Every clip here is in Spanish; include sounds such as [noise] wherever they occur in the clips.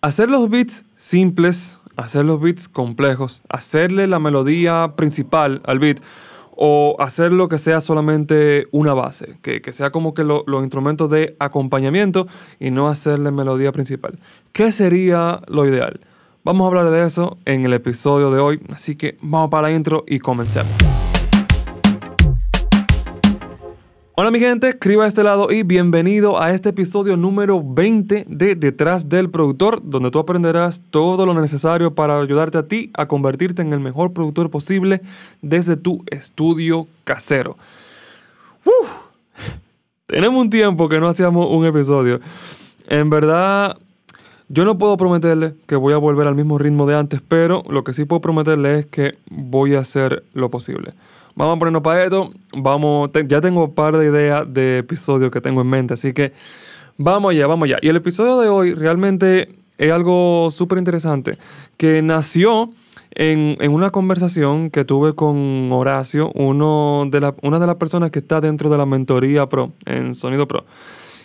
hacer los beats simples, hacer los beats complejos, hacerle la melodía principal al beat o hacerlo que sea solamente una base, que, sea como que los instrumentos de acompañamiento y no hacerle melodía principal. ¿Qué sería lo ideal? Vamos a hablar de eso en el episodio de hoy, así que vamos para la intro y comencemos. Hola mi gente, escriba a este lado y bienvenido a este episodio número 20 de Detrás del Productor, donde tú aprenderás todo lo necesario para ayudarte a ti a convertirte en el mejor productor posible desde tu estudio casero. Tenemos un tiempo que no hacíamos un episodio. En verdad, yo no puedo prometerle que voy a volver al mismo ritmo de antes, pero lo que sí puedo prometerle es que voy a hacer lo posible. Vamos a ponernos para esto. Vamos, ya tengo un par de ideas de episodios que tengo en mente, así que vamos allá, vamos allá. Y el episodio de hoy realmente es algo súper interesante que nació en, una conversación que tuve con Horacio, uno de una de las personas que está dentro de la mentoría Pro, en Sonido Pro.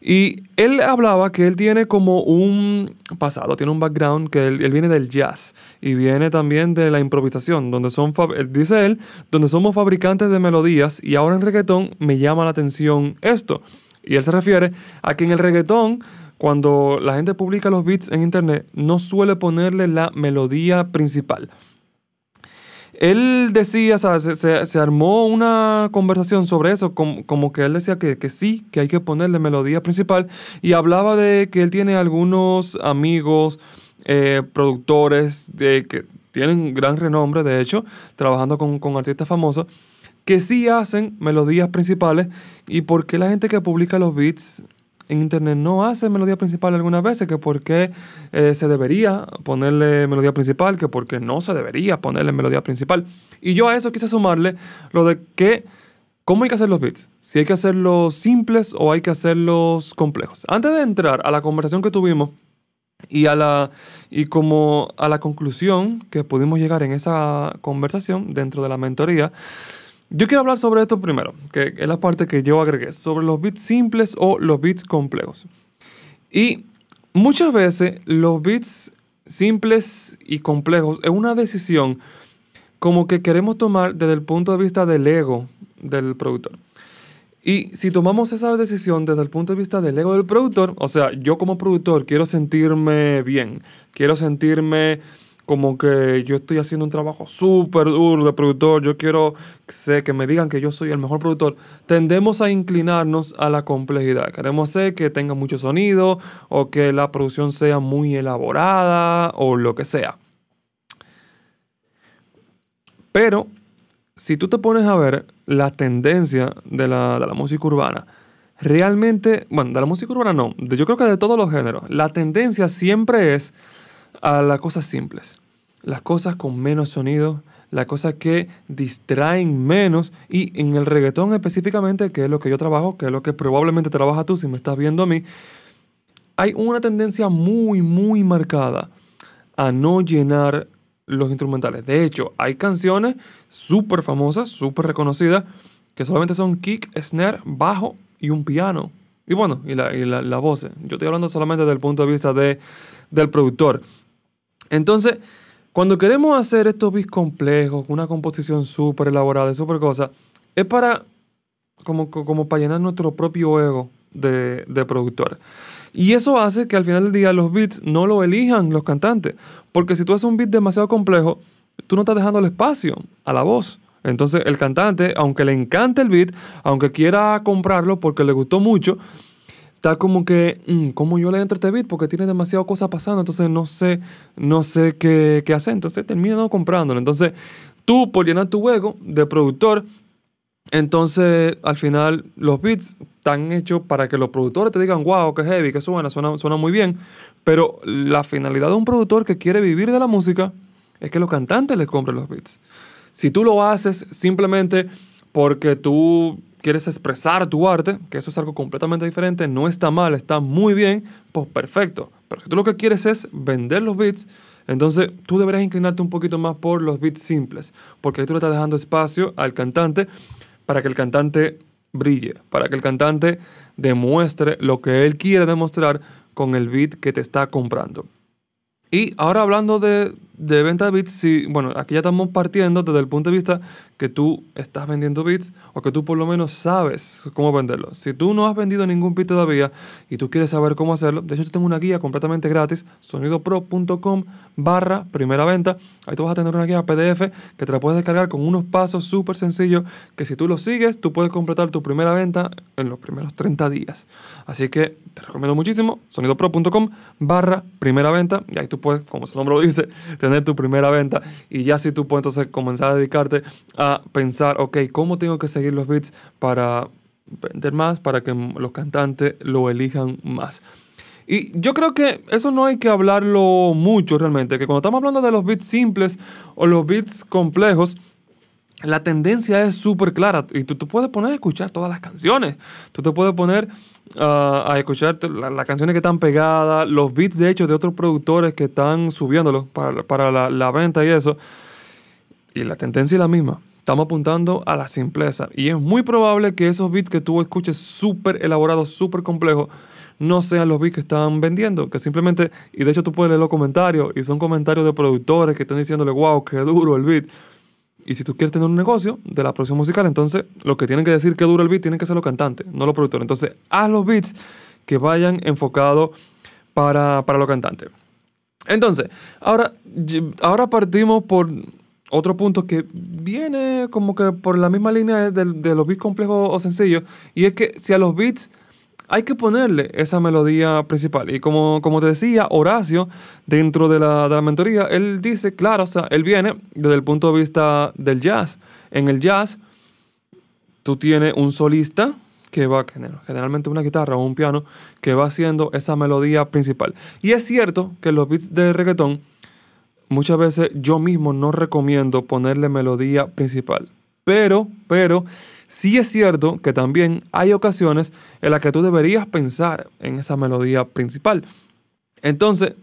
Y él hablaba que él tiene como un pasado, tiene un background, que él, viene del jazz y viene también de la improvisación, donde son, dice él, donde somos fabricantes de melodías y ahora en reggaetón me llama la atención esto. Y él se refiere a que en el reggaetón, cuando la gente publica los beats en internet, no suele ponerle la melodía principal. Él decía, ¿sabes? Se, armó una conversación sobre eso, como, que él decía que, sí, que hay que ponerle melodía principal, y hablaba de que él tiene algunos amigos, eh, productores, de, que tienen gran renombre, de hecho, trabajando con, con artistas famosos, que sí hacen melodías principales, y por qué la gente que publica los beats en internet no hace melodía principal algunas veces, que por qué eh, se debería ponerle melodía principal, que por qué no se debería ponerle melodía principal. Y yo a eso quise sumarle lo de que, ¿cómo hay que hacer los beats? Si hay que hacerlos simples o hay que hacerlos complejos. Antes de entrar a la conversación que tuvimos y a la, y como a la conclusión que pudimos llegar en esa conversación dentro de la mentoría, yo quiero hablar sobre esto primero, que es la parte que yo agregué, sobre los bits simples o los bits complejos. Y muchas veces los bits simples y complejos es una decisión como que queremos tomar desde el punto de vista del ego del productor. Y si tomamos esa decisión desde el punto de vista del ego del productor, o sea, yo como productor quiero sentirme bien, quiero sentirme como que yo estoy haciendo un trabajo súper duro de productor, yo quiero sé, que me digan que yo soy el mejor productor, tendemos a inclinarnos a la complejidad. Queremos hacer que tenga mucho sonido o que la producción sea muy elaborada o lo que sea. Pero si tú te pones a ver la tendencia de la, de la música urbana, realmente, bueno, de la música urbana no, yo creo que de todos los géneros, la tendencia siempre es a las cosas simples, las cosas con menos sonido, las cosas que distraen menos y en el reggaetón específicamente, que es lo que yo trabajo, que es lo que probablemente trabaja tú si me estás viendo a mí, hay una tendencia muy, muy marcada a no llenar los instrumentales. De hecho, hay canciones súper famosas, súper reconocidas, que solamente son kick, snare, bajo y un piano. Y bueno, y la, y la, voz. Yo estoy hablando solamente desde el punto de vista de, del productor. Entonces, cuando queremos hacer estos beats complejos, una composición súper elaborada, súper cosa, es para, como, como para llenar nuestro propio ego de, de productor. Y eso hace que al final del día los beats no lo elijan los cantantes. Porque si tú haces un beat demasiado complejo, tú no estás dejando el espacio a la voz. Entonces el cantante, aunque le encante el beat, aunque quiera comprarlo porque le gustó mucho, está como que, mm, ¿cómo yo le entro a este beat? Porque tiene demasiadas cosas pasando, entonces no sé, no sé qué, qué hacer. Entonces termina no comprándolo. Entonces, tú, por llenar tu juego de productor, entonces al final los beats están hechos para que los productores te digan, wow, qué heavy, qué suena, suena, suena muy bien. Pero la finalidad de un productor que quiere vivir de la música es que los cantantes les compren los beats. Si tú lo haces simplemente porque tú quieres expresar tu arte, que eso es algo completamente diferente, no está mal, está muy bien, pues perfecto. Pero si tú lo que quieres es vender los beats, entonces tú deberías inclinarte un poquito más por los beats simples, porque ahí tú le estás dejando espacio al cantante para que el cantante brille, para que el cantante demuestre lo que él quiere demostrar con el beat que te está comprando. Y ahora hablando de, de venta de bits, si, bueno, aquí ya estamos partiendo desde el punto de vista que tú estás vendiendo bits o que tú por lo menos sabes cómo venderlo. Si tú no has vendido ningún bit todavía y tú quieres saber cómo hacerlo, de hecho yo tengo una guía completamente gratis, sonidopro.com barra primera venta. Ahí tú vas a tener una guía PDF que te la puedes descargar con unos pasos súper sencillos que si tú los sigues, tú puedes completar tu primera venta en los primeros 30 días. Así que te recomiendo muchísimo, sonidopro.com barra primera venta y ahí tú puedes, como su nombre lo dice, tener tu primera venta y ya si tú puedes entonces comenzar a dedicarte a pensar, ok, ¿cómo tengo que seguir los beats para vender más, para que los cantantes lo elijan más? Y yo creo que eso no hay que hablarlo mucho realmente, que cuando estamos hablando de los beats simples o los beats complejos, la tendencia es súper clara y tú te puedes poner a escuchar todas las canciones. Tú te puedes poner uh, a escuchar las canciones que están pegadas, los beats de hecho de otros productores que están subiéndolos para, para la, la, venta y eso. Y la tendencia es la misma. Estamos apuntando a la simpleza. Y es muy probable que esos beats que tú escuches súper elaborados, súper complejos, no sean los beats que están vendiendo, que simplemente, y de hecho tú puedes leer los comentarios, y son comentarios de productores que están diciéndole, wow, qué duro el beat. Y si tú quieres tener un negocio de la producción musical, entonces lo que tienen que decir que dura el beat tienen que ser los cantantes, no los productores. Entonces, haz los beats que vayan enfocados para, para los cantantes. Entonces, ahora, ahora partimos por otro punto que viene como que por la misma línea de, de los beats complejos o sencillos, y es que si a los beats hay que ponerle esa melodía principal. Y como, como te decía, Horacio, dentro de la, de la mentoría, él dice, claro, o sea, él viene desde el punto de vista del jazz. En el jazz, tú tienes un solista que va, generalmente una guitarra o un piano, que va haciendo esa melodía principal. Y es cierto que los beats de reggaetón, muchas veces yo mismo no recomiendo ponerle melodía principal. Pero, pero, Sí es cierto que también hay ocasiones en las que tú deberías pensar en esa melodía principal. Entonces,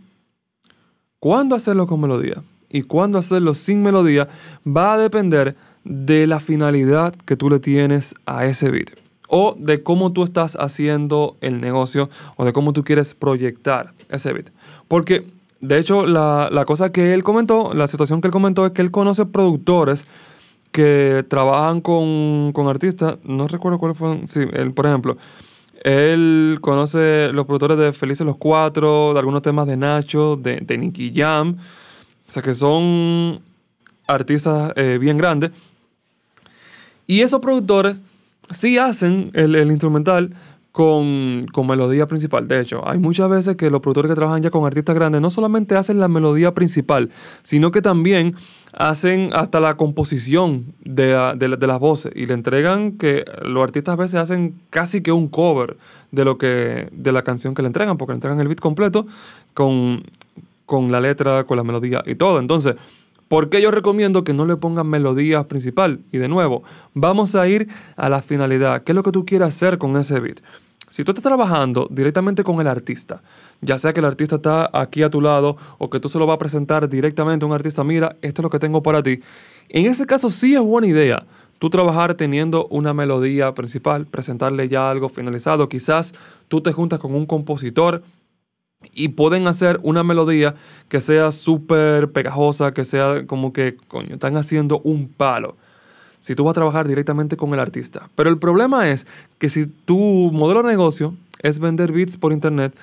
¿cuándo hacerlo con melodía? Y cuándo hacerlo sin melodía va a depender de la finalidad que tú le tienes a ese beat. O de cómo tú estás haciendo el negocio o de cómo tú quieres proyectar ese beat. Porque, de hecho, la, la cosa que él comentó, la situación que él comentó es que él conoce productores que trabajan con, con artistas, no recuerdo cuáles fueron, sí, él, por ejemplo, él conoce los productores de Felices los Cuatro, de algunos temas de Nacho, de, de Nicky Jam, o sea que son artistas eh, bien grandes. Y esos productores sí hacen el, el instrumental, con, con, melodía principal. De hecho, hay muchas veces que los productores que trabajan ya con artistas grandes no solamente hacen la melodía principal, sino que también hacen hasta la composición de, de, las voces y le entregan que los artistas a veces hacen casi que un cover de, lo que, de la canción que le entregan, porque le entregan el beat completo con, con la letra, con la melodía y todo. Entonces, ¿Por qué yo recomiendo que no le pongan melodía principal? Y de nuevo, vamos a ir a la finalidad. ¿Qué es lo que tú quieres hacer con ese beat? Si tú estás trabajando directamente con el artista, ya sea que el artista está aquí a tu lado o que tú se lo vas a presentar directamente a un artista, mira, esto es lo que tengo para ti. En ese caso sí es buena idea tú trabajar teniendo una melodía principal, presentarle ya algo finalizado. Quizás tú te juntas con un compositor y pueden hacer una melodía que sea súper pegajosa, que sea como que, coño, están haciendo un palo si tú vas a trabajar directamente con el artista. Pero el problema es que si tu modelo de negocio es vender beats por internet,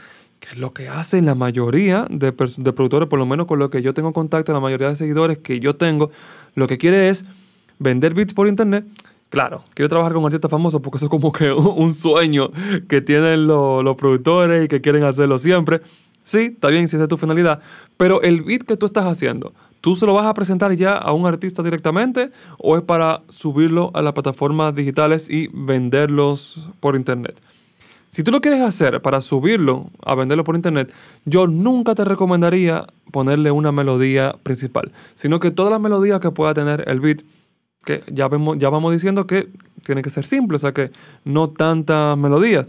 que es lo que hacen la mayoría de, de, productores, por lo menos con lo que yo tengo contacto, la mayoría de seguidores que yo tengo, lo que quiere es vender beats por internet. Claro, quiere trabajar con artistas famosos porque eso es como que [laughs] un sueño que tienen los, los productores y que quieren hacerlo siempre. Sí, está bien si esa es tu finalidad, pero el beat que tú estás haciendo, ¿Tú se lo vas a presentar ya a un artista directamente o es para subirlo a las plataformas digitales y venderlos por internet? Si tú lo quieres hacer para subirlo a venderlo por internet, yo nunca te recomendaría ponerle una melodía principal, sino que todas las melodías que pueda tener el beat, que ya, vemos, ya vamos diciendo que tiene que ser simple, o sea que no tantas melodías,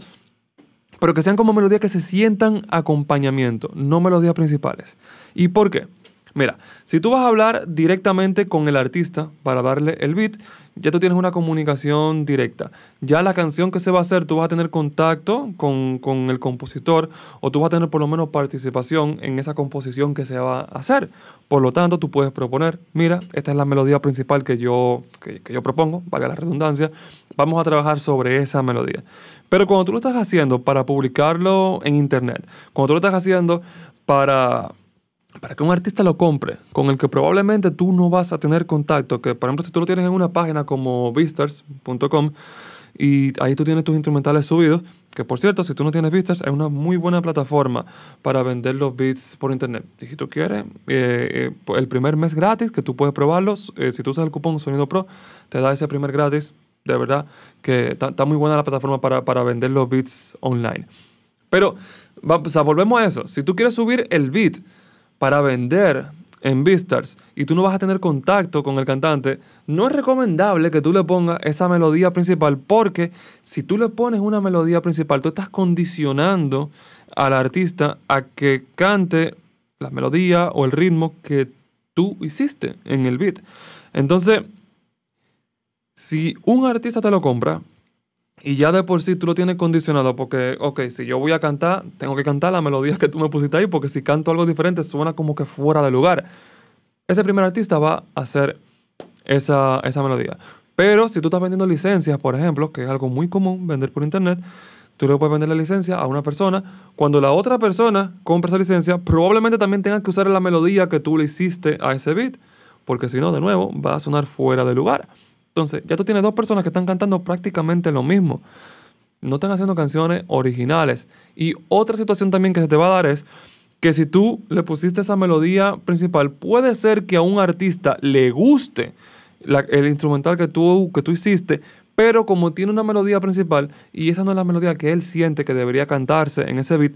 pero que sean como melodías que se sientan acompañamiento, no melodías principales. ¿Y por qué? Mira, si tú vas a hablar directamente con el artista para darle el beat, ya tú tienes una comunicación directa. Ya la canción que se va a hacer, tú vas a tener contacto con, con, el compositor o tú vas a tener por lo menos participación en esa composición que se va a hacer. Por lo tanto, tú puedes proponer, mira, esta es la melodía principal que yo, que, que yo propongo, valga la redundancia, vamos a trabajar sobre esa melodía. Pero cuando tú lo estás haciendo para publicarlo en internet, cuando tú lo estás haciendo para para que un artista lo compre, con el que probablemente tú no vas a tener contacto, que por ejemplo si tú lo tienes en una página como Beastars.com y ahí tú tienes tus instrumentales subidos, que por cierto, si tú no tienes Beastars, es una muy buena plataforma para vender los beats por internet. Y si tú quieres, eh, eh, el primer mes gratis, que tú puedes probarlos, eh, si tú usas el cupón Sonido Pro, te da ese primer gratis. De verdad que está muy buena la plataforma para, para vender los beats online. Pero, volvemos a eso. Si tú quieres subir el beat, para vender en Beastars y tú no vas a tener contacto con el cantante, no es recomendable que tú le pongas esa melodía principal porque si tú le pones una melodía principal, tú estás condicionando al artista a que cante la melodía o el ritmo que tú hiciste en el beat. Entonces, si un artista te lo compra, y ya de por sí tú lo tienes condicionado porque, ok, si yo voy a cantar, tengo que cantar la melodía que tú me pusiste ahí porque si canto algo diferente suena como que fuera de lugar. Ese primer artista va a hacer esa, esa melodía. Pero si tú estás vendiendo licencias, por ejemplo, que es algo muy común vender por internet, tú le puedes vender la licencia a una persona. Cuando la otra persona compra esa licencia, probablemente también tenga que usar la melodía que tú le hiciste a ese beat, porque si no, de nuevo, va a sonar fuera de lugar. Entonces, ya tú tienes dos personas que están cantando prácticamente lo mismo. No están haciendo canciones originales. Y otra situación también que se te va a dar es que si tú le pusiste esa melodía principal, puede ser que a un artista le guste el instrumental que tú, que tú hiciste, pero como tiene una melodía principal y esa no es la melodía que él siente que debería cantarse en ese beat,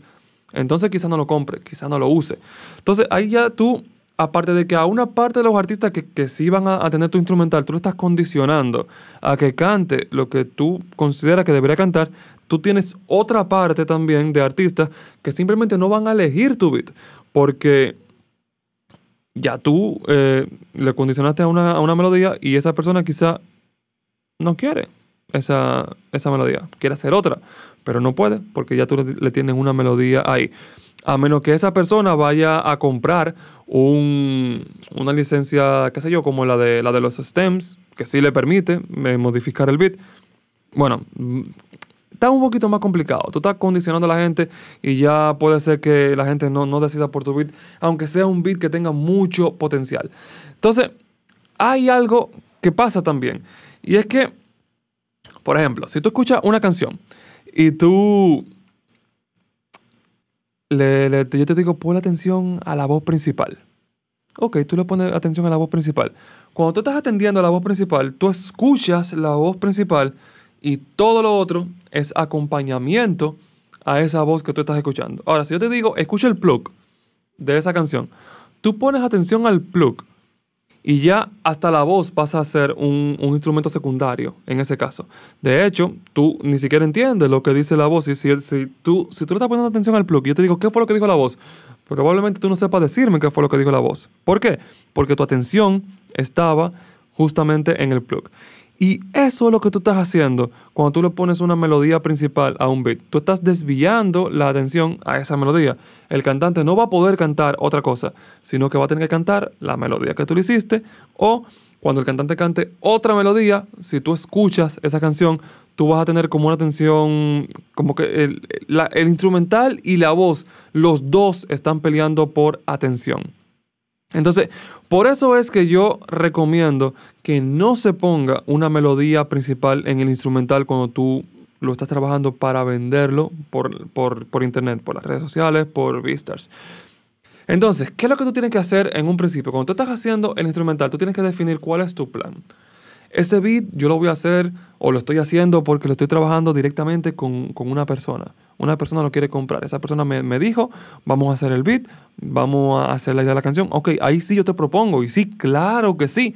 entonces quizá no lo compre, quizá no lo use. Entonces ahí ya tú aparte de que a una parte de los artistas que, que sí van a, tener tu instrumental, tú lo estás condicionando a que cante lo que tú consideras que debería cantar, tú tienes otra parte también de artistas que simplemente no van a elegir tu beat, porque ya tú eh, le condicionaste a una, a una, melodía y esa persona quizá no quiere esa, esa melodía, quiere hacer otra, pero no puede porque ya tú le tienes una melodía ahí a menos que esa persona vaya a comprar una licencia, qué sé yo, como la de, la de los stems, que sí le permite eh, modificar el bit. Bueno, mm, está un poquito más complicado. Tú estás condicionando a la gente y ya puede ser que la gente no, no decida por tu bit, aunque sea un bit que tenga mucho potencial. Entonces, hay algo que pasa también. Y es que, por ejemplo, si tú escuchas una canción y tú le, yo te digo, pon atención a la voz principal. Ok, tú le pones atención a la voz principal. Cuando tú estás atendiendo a la voz principal, tú escuchas la voz principal y todo lo otro es acompañamiento a esa voz que tú estás escuchando. Ahora, si yo te digo, escucha el plug de esa canción, tú pones atención al plug y ya hasta la voz pasa a ser un, instrumento secundario en ese caso. De hecho, tú ni siquiera entiendes lo que dice la voz. Y si, si, tú, si tú le estás poniendo atención al plug y yo te digo, ¿qué fue lo que dijo la voz? Probablemente tú no sepas decirme qué fue lo que dijo la voz. ¿Por qué? Porque tu atención estaba justamente en el plug. Y eso es lo que tú estás haciendo cuando tú le pones una melodía principal a un beat. Tú estás desviando la atención a esa melodía. El cantante no va a poder cantar otra cosa, sino que va a tener que cantar la melodía que tú le hiciste o cuando el cantante cante otra melodía, si tú escuchas esa canción, tú vas a tener como una atención, como que el, instrumental y la voz, los dos están peleando por atención. Entonces, por eso es que yo recomiendo que no se ponga una melodía principal en el instrumental cuando tú lo estás trabajando para venderlo por, por, internet, por las redes sociales, por Vistars. Entonces, ¿qué es lo que tú tienes que hacer en un principio? Cuando tú estás haciendo el instrumental, tú tienes que definir cuál es tu plan. Ese beat yo lo voy a hacer o lo estoy haciendo porque lo estoy trabajando directamente con, una persona. Una persona lo quiere comprar. Esa persona me, me, dijo, vamos a hacer el beat, vamos a hacer la idea de la canción. Ok, ahí sí yo te propongo. Y sí, claro que sí.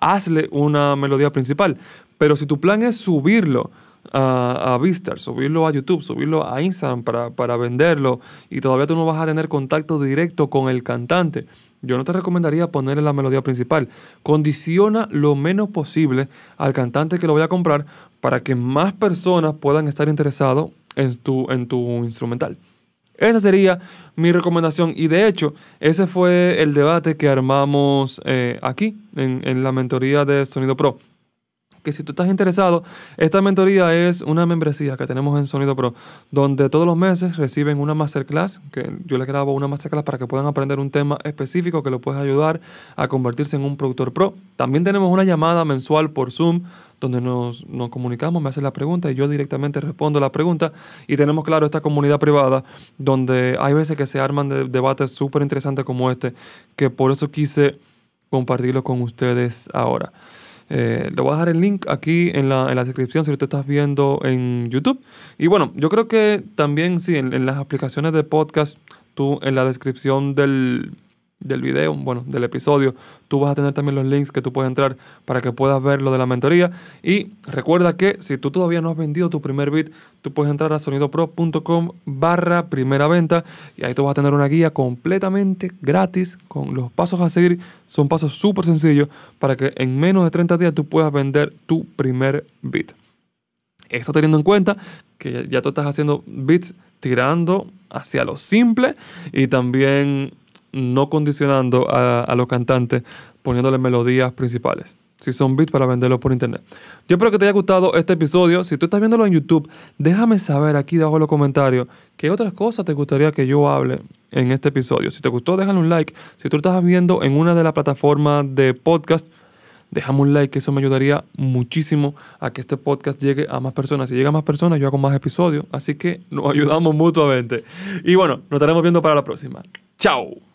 Hazle una melodía principal. Pero si tu plan es subirlo a, a Vistar, subirlo a YouTube, subirlo a Instagram para, para venderlo y todavía tú no vas a tener contacto directo con el cantante. Yo no te recomendaría ponerle la melodía principal. Condiciona lo menos posible al cantante que lo vaya a comprar para que más personas puedan estar interesados en tu, en tu instrumental. Esa sería mi recomendación. Y de hecho, ese fue el debate que armamos eh, aquí en, en la mentoría de Sonido Pro que si tú estás interesado, esta mentoría es una membresía que tenemos en Sonido Pro, donde todos los meses reciben una masterclass, que yo les grabo una masterclass para que puedan aprender un tema específico que lo puede ayudar a convertirse en un productor pro. También tenemos una llamada mensual por Zoom, donde nos, nos comunicamos, me hacen la pregunta y yo directamente respondo la pregunta. Y tenemos, claro, esta comunidad privada, donde hay veces que se arman de, debates súper interesantes como este, que por eso quise compartirlo con ustedes ahora. Eh, le voy a dejar el link aquí en la, en la, descripción si lo estás viendo en YouTube. Y bueno, yo creo que también sí, en, en las aplicaciones de podcast, tú en la descripción del, del video, bueno, del episodio, tú vas a tener también los links que tú puedes entrar para que puedas ver lo de la mentoría. Y recuerda que si tú todavía no has vendido tu primer bit, tú puedes entrar a sonidopro.com barra primera venta y ahí tú vas a tener una guía completamente gratis con los pasos a seguir. Son pasos súper sencillos para que en menos de 30 días tú puedas vender tu primer bit. Esto teniendo en cuenta que ya tú estás haciendo bits tirando hacia lo simple y también no condicionando a, los cantantes poniéndole melodías principales. Si son beats para venderlo por internet. Yo espero que te haya gustado este episodio. Si tú estás viéndolo en YouTube, déjame saber aquí debajo en los comentarios qué otras cosas te gustaría que yo hable en este episodio. Si te gustó, déjale un like. Si tú estás viendo en una de las plataformas de podcast, déjame un like, eso me ayudaría muchísimo a que este podcast llegue a más personas. Si llega a más personas, yo hago más episodios. Así que nos [laughs] ayudamos mutuamente. Y bueno, nos estaremos viendo para la próxima. Chao.